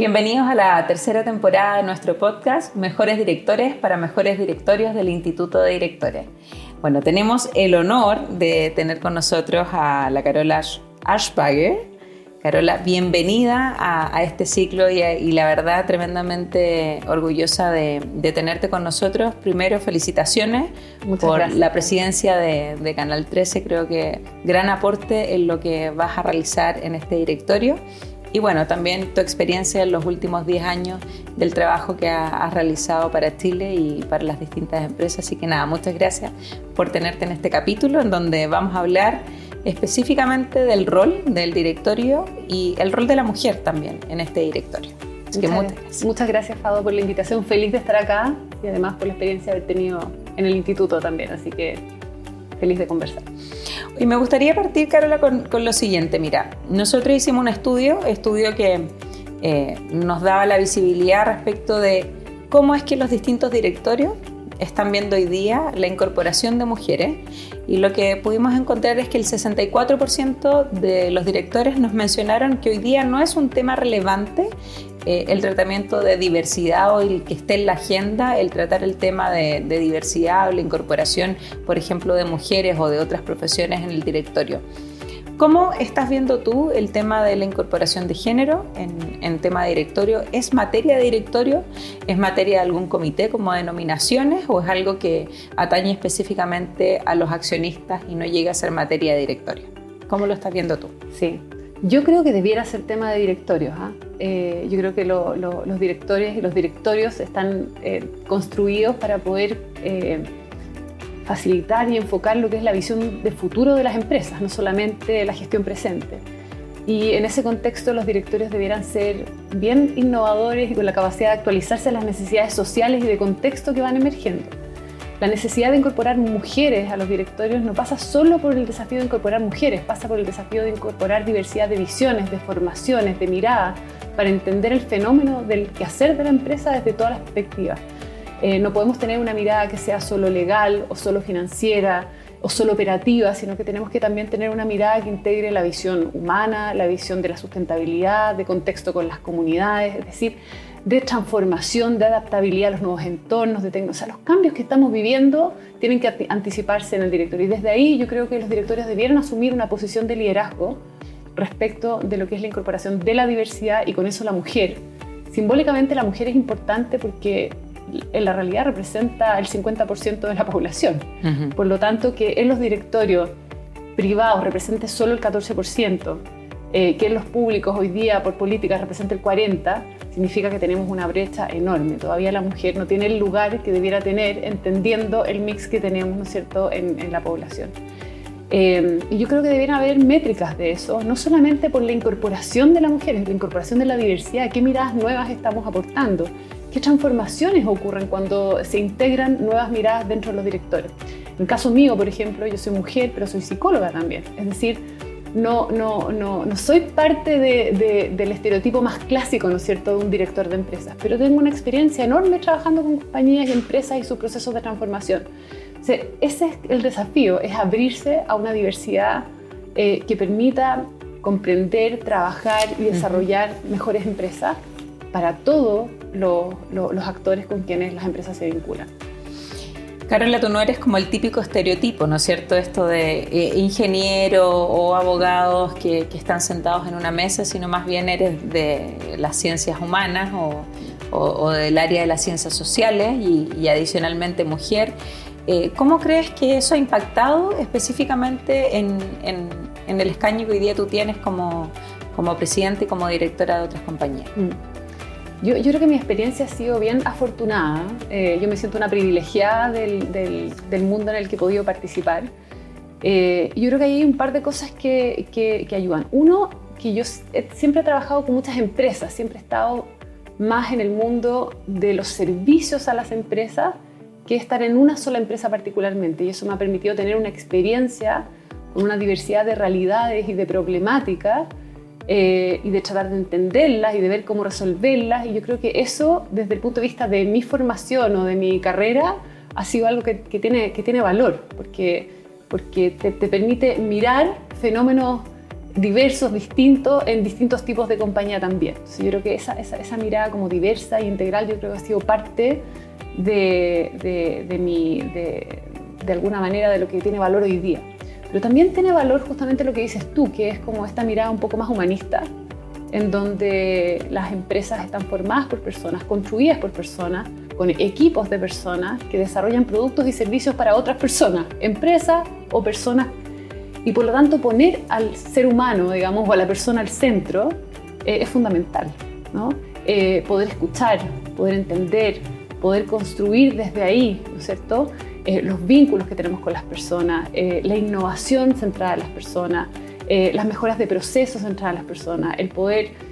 Bienvenidos a la tercera temporada de nuestro podcast Mejores Directores para Mejores Directorios del Instituto de Directores. Bueno, tenemos el honor de tener con nosotros a la Carola Aschbager. Carola, bienvenida a, este ciclo y, la verdad tremendamente orgullosa de, tenerte con nosotros. Primero, felicitaciones por la presidencia de, de Canal 13. Creo que gran aporte en lo que vas a realizar en este directorio y bueno, también tu experiencia en los últimos 10 años del trabajo que has realizado para Chile y para las distintas empresas. Así que nada, muchas gracias por tenerte en este capítulo en donde vamos a hablar específicamente del rol del directorio y el rol de la mujer también en este directorio. Así muchas, que muchas gracias. Muchas gracias, Fado, por la invitación. Feliz de estar acá y además por la experiencia de haber tenido en el instituto también. Así que feliz de conversar. Y me gustaría partir, Carola, con, lo siguiente. Mira, nosotros hicimos un estudio, estudio que eh, nos daba la visibilidad respecto de cómo es que los distintos directorios están viendo hoy día la incorporación de mujeres y lo que pudimos encontrar es que el 64% de los directores nos mencionaron que hoy día no es un tema relevante eh, el tratamiento de diversidad o el que esté en la agenda, el tratar el tema de, diversidad o la incorporación, por ejemplo, de mujeres o de otras profesiones en el directorio. ¿Cómo estás viendo tú el tema de la incorporación de género en, tema de directorio? ¿Es materia de directorio? ¿Es materia de algún comité como denominaciones o es algo que atañe específicamente a los accionistas y no llega a ser materia de directorio? ¿Cómo lo estás viendo tú? Sí, yo creo que debiera ser tema de directorios. ¿ah? Eh, yo creo que los directores y los directorios están eh, construidos para poder eh, facilitar y enfocar lo que es la visión de futuro de las empresas, no solamente la gestión presente. Y en ese contexto los directorios debieran ser bien innovadores y con la capacidad de actualizarse a las necesidades sociales y de contexto que van emergiendo. La necesidad de incorporar mujeres a los directorios no pasa solo por el desafío de incorporar mujeres, pasa por el desafío de incorporar diversidad de visiones, de formaciones, de mirada, para entender el fenómeno del quehacer de la empresa desde todas las perspectivas. Eh, no podemos tener una mirada que sea solo legal o solo financiera o solo operativa, sino que tenemos que también tener una mirada que integre la visión humana, la visión de la sustentabilidad, de contexto con las comunidades, es decir, de transformación, de adaptabilidad a los nuevos entornos, de. O sea, los cambios que estamos viviendo tienen que anticiparse en el directorio. Y desde ahí yo creo que los directorios debieron asumir una posición de liderazgo respecto de lo que es la incorporación de la diversidad y con eso la mujer. Simbólicamente la mujer es importante porque en la realidad representa el 50% de la población. Por lo tanto, que en los directorios privados represente solo el 14%, eh, que en los públicos hoy día por política represente el 40%, significa que tenemos una brecha enorme. Todavía la mujer no tiene el lugar que debiera tener entendiendo el mix que tenemos ¿no es cierto? En, la población. Eh, y yo creo que deberían haber métricas de eso, no solamente por la incorporación de la mujer, la incorporación de la diversidad, qué miradas nuevas estamos aportando, qué transformaciones ocurren cuando se integran nuevas miradas dentro de los directores. En el caso mío, por ejemplo, yo soy mujer, pero soy psicóloga también. Es decir, no, no, no, no soy parte del estereotipo más clásico, ¿no es cierto?, de un director de empresas, pero tengo una experiencia enorme trabajando con compañías y empresas y sus procesos de transformación. ese es el desafío, es abrirse a una diversidad eh, que permita comprender, trabajar y desarrollar mejores empresas para todos los actores con quienes las empresas se vinculan. Carola, tú no eres como el típico estereotipo, ¿no es cierto? Esto de eh, ingeniero o abogados que, están sentados en una mesa, sino más bien eres de las ciencias humanas o, del área de las ciencias sociales y, adicionalmente mujer. Eh, ¿Cómo crees que eso ha impactado específicamente en, el escaño que hoy día tú tienes como, como presidente y como directora de otras compañías? Mm. Yo, creo que mi experiencia ha sido bien afortunada. Eh, yo me siento una privilegiada del, del, mundo en el que he podido participar. Eh, yo creo que hay un par de cosas que, que, ayudan. Uno, que yo siempre he trabajado con muchas empresas, siempre he estado más en el mundo de los servicios a las empresas que estar en una sola empresa particularmente. Y eso me ha permitido tener una experiencia con una diversidad de realidades y de problemáticas eh, y de tratar de entenderlas y de ver cómo resolverlas. Y yo creo que eso, desde el punto de vista de mi formación o de mi carrera, ha sido algo que, tiene, que tiene valor, porque, porque te, permite mirar fenómenos diversos, distintos, en distintos tipos de compañía también. yo creo que esa, esa, mirada como diversa e integral, yo creo que ha sido parte de, de, de, mi, de, de alguna manera de lo que tiene valor hoy día. Pero también tiene valor justamente lo que dices tú, que es como esta mirada un poco más humanista, en donde las empresas están formadas por personas, construidas por personas, con equipos de personas que desarrollan productos y servicios para otras personas, empresas o personas. Y por lo tanto poner al ser humano, digamos, o a la persona al centro eh, es fundamental. ¿no? Eh, poder escuchar, poder entender, poder construir desde ahí, ¿no es cierto? Eh, los vínculos que tenemos con las personas, eh, la innovación centrada en las personas, eh, las mejoras de procesos centradas en las personas, el poder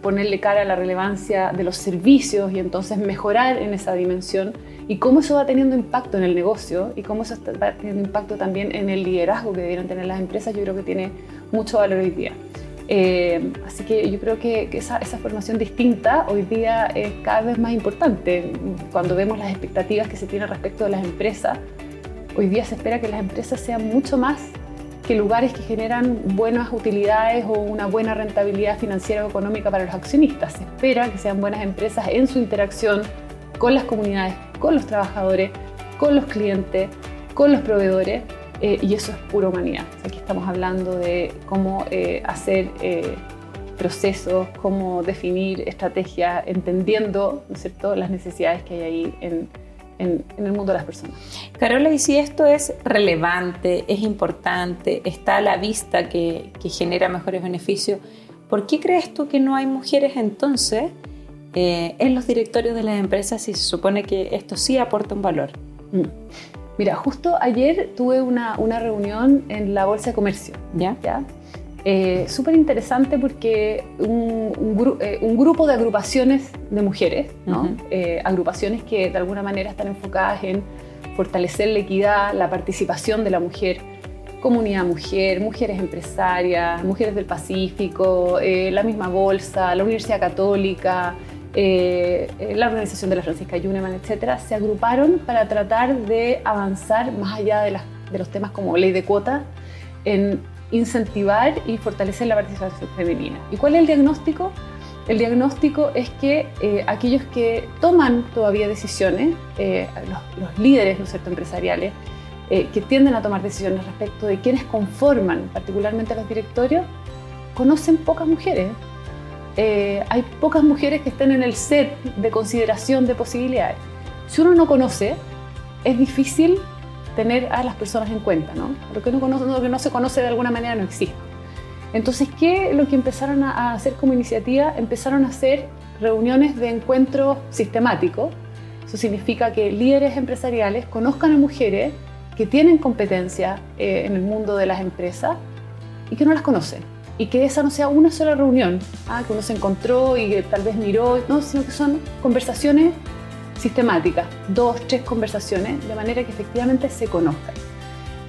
ponerle cara a la relevancia de los servicios y entonces mejorar en esa dimensión y cómo eso va teniendo impacto en el negocio y cómo eso va teniendo impacto también en el liderazgo que debieran tener las empresas, yo creo que tiene mucho valor hoy día. Eh, así que yo creo que, esa, formación distinta hoy día es cada vez más importante. Cuando vemos las expectativas que se tienen respecto de las empresas, hoy día se espera que las empresas sean mucho más que lugares que generan buenas utilidades o una buena rentabilidad financiera o económica para los accionistas. Se espera que sean buenas empresas en su interacción con las comunidades, con los trabajadores, con los clientes, con los proveedores eh, y eso es pura humanidad. Aquí estamos hablando de cómo eh, hacer eh, procesos, cómo definir estrategias, entendiendo ¿no es cierto? las necesidades que hay ahí en, en, el mundo de las personas. Carola, y si esto es relevante, es importante, está a la vista que, que genera mejores beneficios, ¿por qué crees tú que no hay mujeres entonces en los directorios de las empresas si se supone que esto sí aporta un valor? Mm. Mira, justo ayer tuve una, una reunión en la Bolsa de Comercio. ¿Ya? ¿ya? Eh, Súper interesante porque un, un, eh, un, grupo de agrupaciones de mujeres, ¿no? Eh, agrupaciones que de alguna manera están enfocadas en fortalecer la equidad, la participación de la mujer, comunidad mujer, mujeres empresarias, mujeres del Pacífico, la misma bolsa, la Universidad Católica, eh, eh, la organización de la Francisca Yuneman, etcétera, se agruparon para tratar de avanzar más allá de, los temas como ley de cuotas en incentivar y fortalecer la participación femenina. ¿Y cuál es el diagnóstico? El diagnóstico es que eh, aquellos que toman todavía decisiones, los, líderes ¿no cierto? empresariales, que tienden a tomar decisiones respecto de quienes conforman particularmente los directorios, conocen pocas mujeres. Eh, hay pocas mujeres que estén en el set de consideración de posibilidades. Si uno no conoce, es difícil tener a las personas en cuenta, ¿no? Lo que no, se conoce de alguna manera no existe. Entonces, ¿qué lo que empezaron a hacer como iniciativa? Empezaron a hacer reuniones de encuentro sistemático. Eso significa que líderes empresariales conozcan a mujeres que tienen competencia eh, en el mundo de las empresas y que no las conocen y que esa no sea una sola reunión, ah, que uno se encontró y que tal vez miró, no, sino que son conversaciones sistemáticas, dos, tres conversaciones, de manera que efectivamente se conozcan.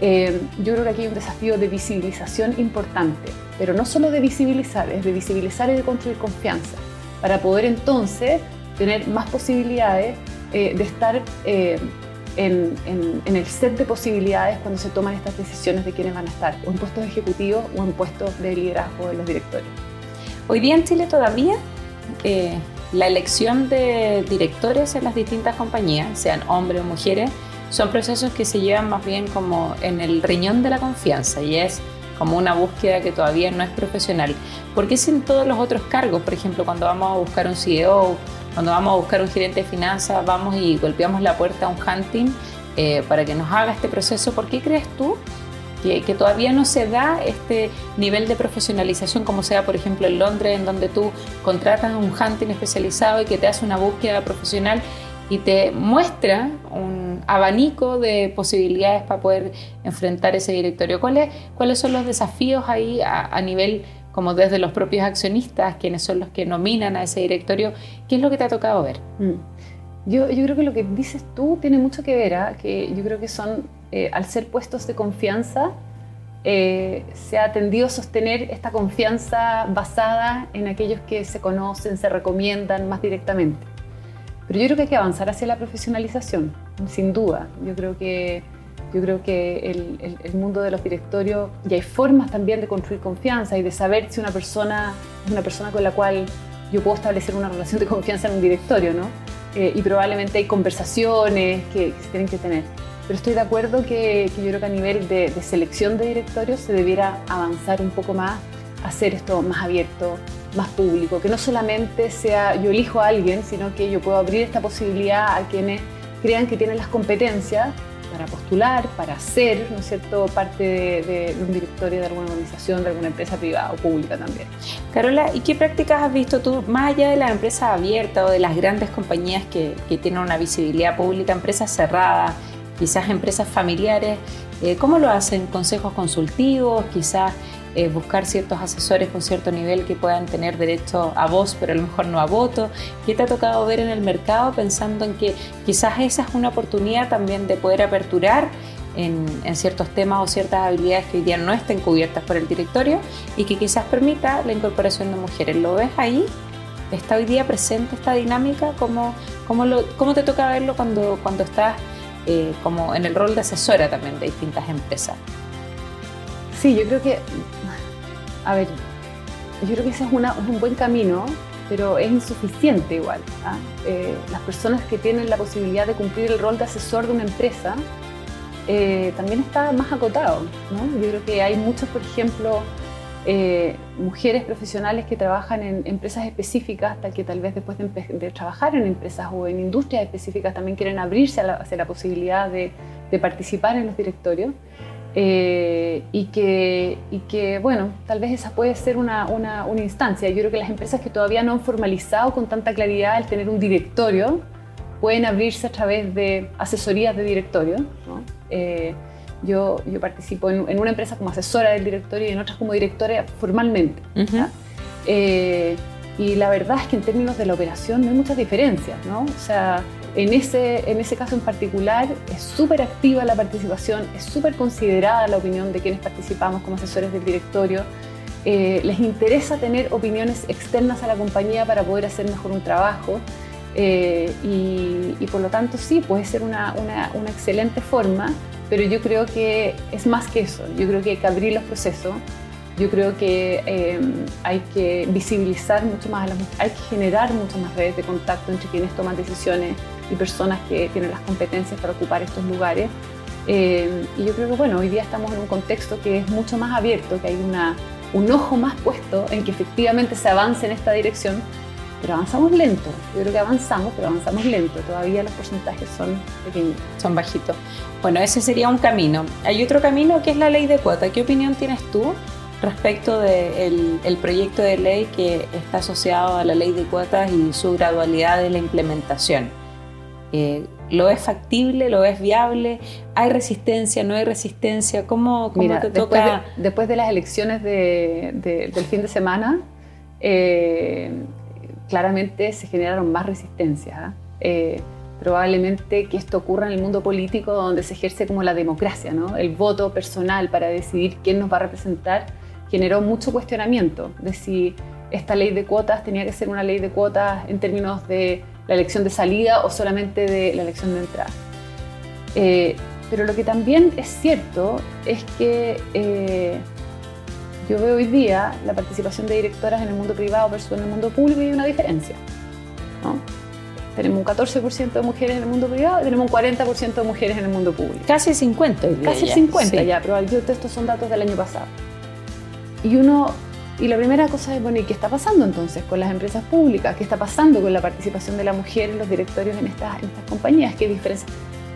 Eh, yo creo que aquí hay un desafío de visibilización importante, pero no solo de visibilizar, es de visibilizar y de construir confianza, para poder entonces tener más posibilidades eh, de estar eh, en, el set de posibilidades cuando se toman estas decisiones de quiénes van a estar, o en puestos ejecutivos o en puestos de liderazgo de los directores. Hoy día en Chile todavía eh, la elección de directores en las distintas compañías, sean hombres o mujeres, son procesos que se llevan más bien como en el riñón de la confianza y es como una búsqueda que todavía no es profesional. Porque si en todos los otros cargos, por ejemplo, cuando vamos a buscar un CEO cuando vamos a buscar un gerente de finanzas, vamos y golpeamos la puerta a un hunting eh, para que nos haga este proceso. ¿Por qué crees tú que, todavía no se da este nivel de profesionalización como sea, por ejemplo, en Londres, en donde tú contratas a un hunting especializado y que te hace una búsqueda profesional y te muestra un abanico de posibilidades para poder enfrentar ese directorio. ¿Cuáles, cuáles son los desafíos ahí a, a nivel como desde los propios accionistas, quienes son los que nominan a ese directorio. ¿Qué es lo que te ha tocado ver? Mm. Yo, yo creo que lo que dices tú tiene mucho que ver, ¿ah? que yo creo que son, eh, al ser puestos de confianza, eh, se ha tendido a sostener esta confianza basada en aquellos que se conocen, se recomiendan más directamente. Pero yo creo que hay que avanzar hacia la profesionalización, sin duda. Yo creo que Yo creo que el, el, mundo de los directorios, y hay formas también de construir confianza y de saber si una persona es una persona con la cual yo puedo establecer una relación de confianza en un directorio, ¿no? Eh, y probablemente hay conversaciones que, se tienen que tener. Pero estoy de acuerdo que, yo creo que a nivel de, de, selección de directorios se debiera avanzar un poco más, hacer esto más abierto, más público, que no solamente sea yo elijo a alguien, sino que yo puedo abrir esta posibilidad a quienes crean que tienen las competencias para postular, para ser, ¿no es cierto?, parte de, un directorio de alguna organización, de alguna empresa privada o pública también. Carola, ¿y qué prácticas has visto tú, más allá de las empresas abiertas o de las grandes compañías que, que tienen una visibilidad pública, empresas cerradas, quizás empresas familiares, eh, ¿cómo lo hacen? ¿Consejos consultivos? Quizás eh, buscar ciertos asesores con cierto nivel que puedan tener derecho a voz, pero a lo mejor no a voto. ¿Qué te ha tocado ver en el mercado pensando en que quizás esa es una oportunidad también de poder aperturar en, ciertos temas o ciertas habilidades que hoy día no estén cubiertas por el directorio y que quizás permita la incorporación de mujeres? ¿Lo ves ahí? ¿Está hoy día presente esta dinámica? ¿Cómo, cómo, lo, cómo te toca verlo cuando, cuando estás eh, como en el rol de asesora también de distintas empresas? Sí, yo creo que a ver, yo creo que ese es, un buen camino, pero es insuficiente igual. ¿ah? Eh, las personas que tienen la posibilidad de cumplir el rol de asesor de una empresa eh, también está más acotado. Yo creo que hay muchos, por ejemplo, eh, mujeres profesionales que trabajan en empresas específicas, tal que tal vez después de, trabajar en empresas o en industrias específicas también quieren abrirse hacia la posibilidad de, de participar en los directorios. Eh, y, que, y que, bueno, tal vez esa puede ser una, una, una, instancia. Yo creo que las empresas que todavía no han formalizado con tanta claridad el tener un directorio pueden abrirse a través de asesorías de directorio. Eh, yo, yo participo en, una empresa como asesora del directorio y en otras como directora formalmente. Eh, y la verdad es que en términos de la operación no hay muchas diferencias, ¿no? O sea, en ese, en ese caso en particular es súper activa la participación, es súper considerada la opinión de quienes participamos como asesores del directorio. Eh, les interesa tener opiniones externas a la compañía para poder hacer mejor un trabajo eh, y, por lo tanto sí, puede ser una, una, una, excelente forma, pero yo creo que es más que eso, yo creo que hay que abrir los procesos, yo creo que eh, hay que visibilizar mucho más a las hay que generar muchas más redes de contacto entre quienes toman decisiones y personas que tienen las competencias para ocupar estos lugares. Eh, y yo creo que bueno, hoy día estamos en un contexto que es mucho más abierto, que hay una, un ojo más puesto en que efectivamente se avance en esta dirección, pero avanzamos lento. Yo creo que avanzamos, pero avanzamos lento. Todavía los porcentajes son pequeños. Son bajitos. Bueno, ese sería un camino. Hay otro camino que es la ley de cuota. ¿Qué opinión tienes tú respecto del el proyecto de ley que está asociado a la ley de cuotas y su gradualidad de la implementación. Eh, ¿Lo es factible? ¿Lo es viable? ¿Hay resistencia? ¿No hay resistencia? ¿Cómo, cómo te toca? Después de, después de las elecciones de, del fin de semana, eh, claramente se generaron más resistencias. ¿ah? Eh, probablemente que esto ocurra en el mundo político donde se ejerce como la democracia, ¿no? el voto personal para decidir quién nos va a representar generó mucho cuestionamiento de si esta ley de cuotas tenía que ser una ley de cuotas en términos de la elección de salida o solamente de la elección de entrada. Eh, pero lo que también es cierto es que eh, yo veo hoy día la participación de directoras en el mundo privado versus en el mundo público y hay una diferencia. Tenemos un 14% de mujeres en el mundo privado y tenemos un 40% de mujeres en el mundo público. Casi 50. Casi 50 ya, pero estos son datos del año pasado. Y uno, y la primera cosa es, bueno, ¿y qué está pasando entonces con las empresas públicas? ¿Qué está pasando con la participación de la mujer en los directorios en estas, en estas compañías? ¿Qué diferencia?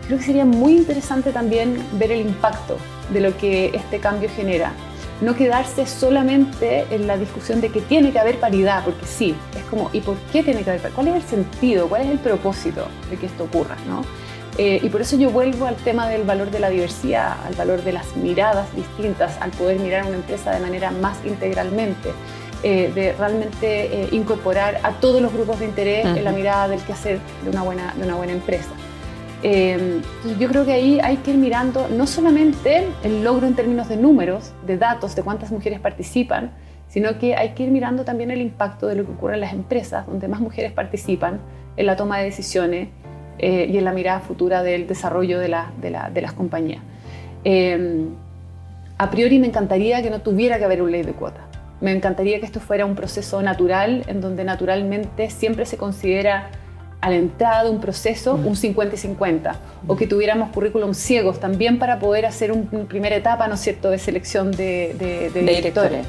Creo que sería muy interesante también ver el impacto de lo que este cambio genera. No quedarse solamente en la discusión de que tiene que haber paridad, porque sí, es como, ¿y por qué tiene que haber paridad? ¿Cuál es el sentido? ¿Cuál es el propósito de que esto ocurra? ¿no? Eh, y por eso yo vuelvo al tema del valor de la diversidad, al valor de las miradas distintas, al poder mirar una empresa de manera más integralmente, eh, de realmente eh, incorporar a todos los grupos de interés en la mirada del quehacer de una buena, de una buena empresa. yo creo que ahí hay que ir mirando no solamente el logro en términos de números, de datos, de cuántas mujeres participan, sino que hay que ir mirando también el impacto de lo que ocurre en las empresas, donde más mujeres participan en la toma de decisiones, eh, y en la mirada futura del desarrollo de, de, las compañías. Em, a priori me encantaría que no tuviera que haber una ley de cuota. Me encantaría que esto fuera un proceso natural, en donde naturalmente siempre se considera a la entrada de un proceso un 50 y 50, o que tuviéramos currículum ciegos también para poder hacer una primera etapa, ¿no es cierto?, de selección de, directores.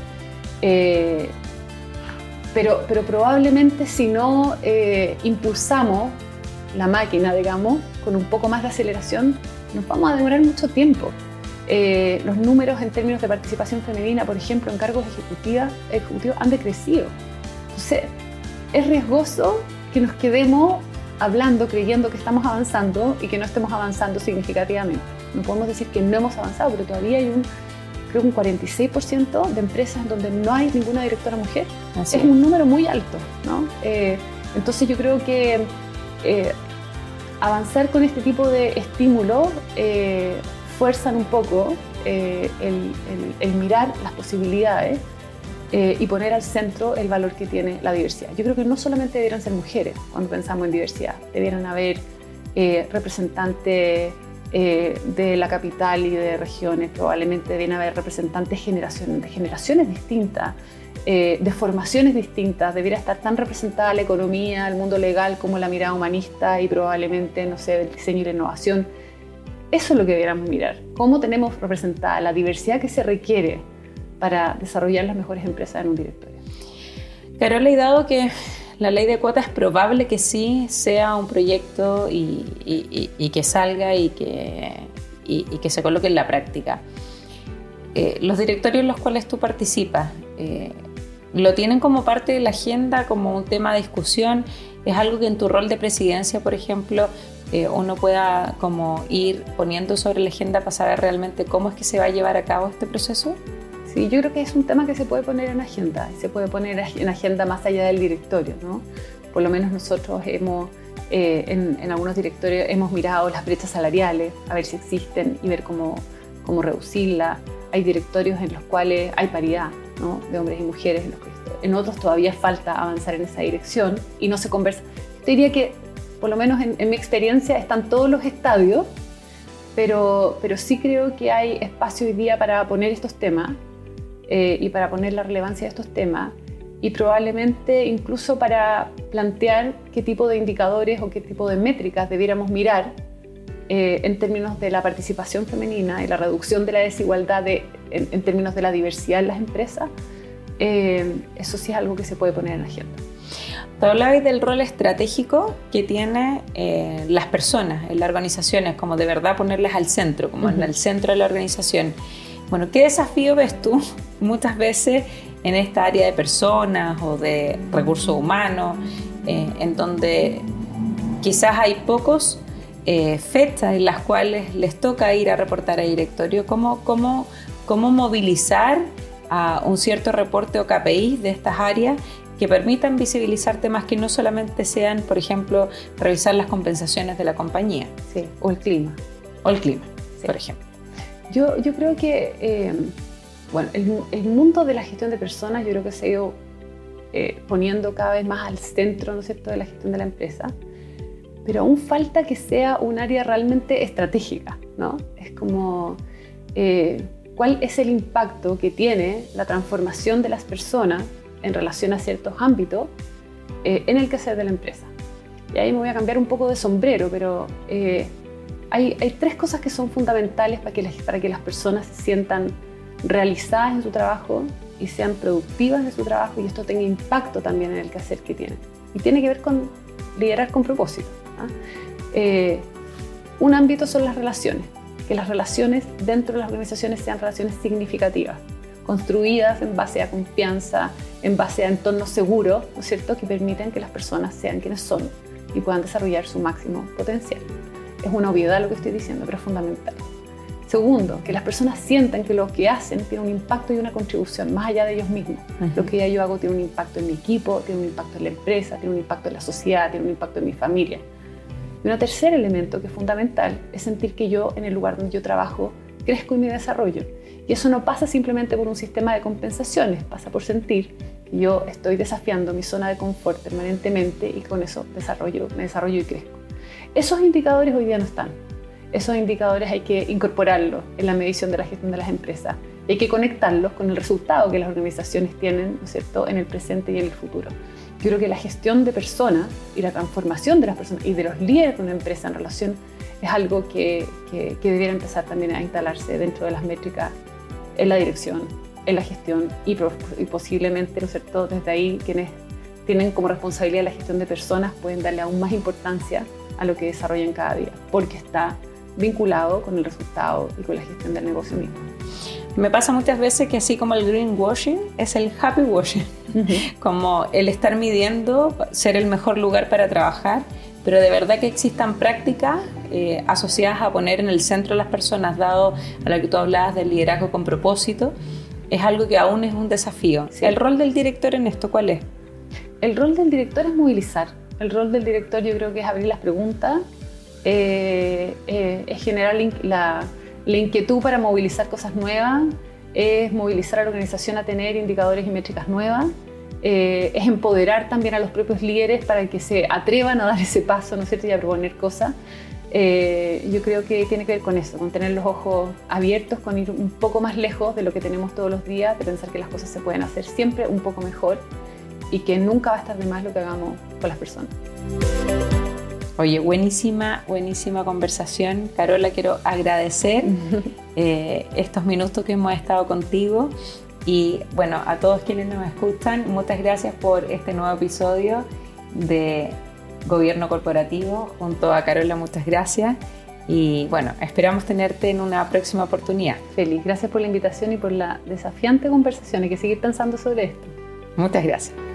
Eh, pero, pero probablemente si no eh, impulsamos la máquina, digamos, con un poco más de aceleración, nos vamos a demorar mucho tiempo. Eh, los números en términos de participación femenina, por ejemplo, en cargos ejecutivos, han decrecido. Entonces, es riesgoso que nos quedemos hablando, creyendo que estamos avanzando y que no estemos avanzando significativamente. No podemos decir que no hemos avanzado, pero todavía hay un, creo un 46% de empresas donde no hay ninguna directora mujer. es un número muy alto, ¿no? Eh, entonces yo creo que eh, avanzar con este tipo de estímulos eh, fuerzan un poco el, el, mirar las posibilidades y poner al centro el valor que tiene la diversidad. Yo creo que no solamente debieran ser mujeres cuando pensamos en diversidad, debieran haber representantes eh, de la capital y de regiones, probablemente deben haber representantes de generaciones distintas, eh, de formaciones distintas, debiera estar tan representada la economía, el mundo legal como la mirada humanista y probablemente, no sé, el diseño y la innovación. Eso es lo que debiéramos mirar, cómo tenemos representada la diversidad que se requiere para desarrollar las mejores empresas en un directorio. Carola, y dado que la ley de cuotas es probable que sí sea un proyecto y, que salga y que, que, se coloque en la práctica. Eh, los directorios en los cuales tú participas, eh, ¿lo tienen como parte de la agenda, como un tema de discusión? ¿Es algo que en tu rol de presidencia, por ejemplo, eh, uno pueda como ir poniendo sobre la agenda para saber realmente cómo es que se va a llevar a cabo este proceso? Sí, yo creo que es un tema que se puede poner en agenda, se puede poner en agenda más allá del directorio, ¿no? Por lo menos nosotros hemos, eh, en, algunos directorios, hemos mirado las brechas salariales, a ver si existen y ver cómo, cómo reducirla. Hay directorios en los cuales hay paridad. De hombres y mujeres, en, los que, en otros todavía falta avanzar en esa dirección y no se conversa. Te diría que, por lo menos en, en mi experiencia, están todos los estadios, pero, pero sí creo que hay espacio hoy día para poner estos temas eh, y para poner la relevancia de estos temas y probablemente incluso para plantear qué tipo de indicadores o qué tipo de métricas debiéramos mirar eh, en términos de la participación femenina y la reducción de la desigualdad en, términos de la diversidad en las empresas, eh, eso sí es algo que se puede poner en agenda. Tú hablabas del rol estratégico que tienen las personas en las organizaciones, como de verdad ponerlas al centro, como en el centro de la organización. Bueno, ¿qué desafío ves tú muchas veces en esta área de personas o de recursos humanos, eh, en donde quizás hay pocos eh, fechas en las cuales les toca ir a reportar a directorio? ¿Cómo, cómo, cómo movilizar a un cierto reporte o KPI de estas áreas que permitan visibilizar temas que no solamente sean, por ejemplo, revisar las compensaciones de la compañía. Sí, o el clima. O el clima, por ejemplo. Yo, yo creo que, eh, bueno, el, mundo de la gestión de personas yo creo que se ha ido eh, poniendo cada vez más al centro, ¿no es cierto?, de la gestión de la empresa, pero aún falta que sea un área realmente estratégica, ¿no? Es como, eh, ¿cuál es el impacto que tiene la transformación de las personas en relación a ciertos ámbitos en el quehacer de la empresa? Y ahí me voy a cambiar un poco de sombrero, pero hay, tres cosas que son fundamentales para que, las, para que las personas se sientan realizadas en su trabajo y sean productivas en su trabajo y esto tenga impacto también en el quehacer que tienen. Y tiene que ver con liderar con propósito. ¿Ah? Eh, un ámbito son las relaciones, que las relaciones dentro de las organizaciones sean relaciones significativas, construidas en base a confianza, en base a entornos seguros, ¿no es cierto?, que permiten que las personas sean quienes son y puedan desarrollar su máximo potencial. Es una obviedad lo que estoy diciendo, pero es fundamental. Segundo, que las personas sientan que lo que hacen tiene un impacto y una contribución más allá de ellos mismos. Lo que yo hago tiene un impacto en mi equipo, tiene un impacto en la empresa, tiene un impacto en la sociedad, tiene un impacto en mi familia. Y un tercer elemento que es fundamental es sentir que yo en el lugar donde yo trabajo crezco y me desarrollo. Y eso no pasa simplemente por un sistema de compensaciones, pasa por sentir que yo estoy desafiando mi zona de confort permanentemente y con eso desarrollo, me desarrollo y crezco. Esos indicadores hoy día no están. esos indicadores hay que incorporarlos en la medición de la gestión de las empresas. Y hay que conectarlos con el resultado que las organizaciones tienen, ¿no es cierto?, en el presente y en el futuro. Yo creo que la gestión de personas y la transformación de las personas y de los líderes de una empresa en relación es algo que, que, que debiera empezar también a instalarse dentro de las métricas en la dirección, en la gestión y, y posiblemente, ¿no es cierto?, desde ahí quienes tienen como responsabilidad la gestión de personas pueden darle aún más importancia a lo que desarrollan cada día, porque está vinculado con el resultado y con la gestión del negocio mismo. Me pasa muchas veces que así como el greenwashing es el happy washing, como el estar midiendo, ser el mejor lugar para trabajar, pero de verdad que existan prácticas eh, asociadas a poner en el centro a las personas, dado a lo que tú hablabas del liderazgo con propósito, es algo que aún es un desafío. ¿El rol del director en esto cuál es? El rol del director es movilizar. El rol del director yo creo que es abrir las preguntas, eh, eh, es generar la, la, inquietud para movilizar cosas nuevas, es movilizar a la organización a tener indicadores y métricas nuevas, eh, es empoderar también a los propios líderes para que se atrevan a dar ese paso, ¿no es cierto?, y a proponer cosas. yo creo que tiene que ver con eso, con tener los ojos abiertos, con ir un poco más lejos de lo que tenemos todos los días, de pensar que las cosas se pueden hacer siempre un poco mejor y que nunca va a estar de más lo que hagamos con las personas. Oye, buenísima, buenísima conversación. Carola, quiero agradecer eh, estos minutos que hemos estado contigo. Y bueno, a todos quienes nos escuchan, muchas gracias por este nuevo episodio de Gobierno Corporativo. Junto a Carola, muchas gracias. Y bueno, esperamos tenerte en una próxima oportunidad. Feliz, gracias por la invitación y por la desafiante conversación. Hay que seguir pensando sobre esto. Muchas gracias.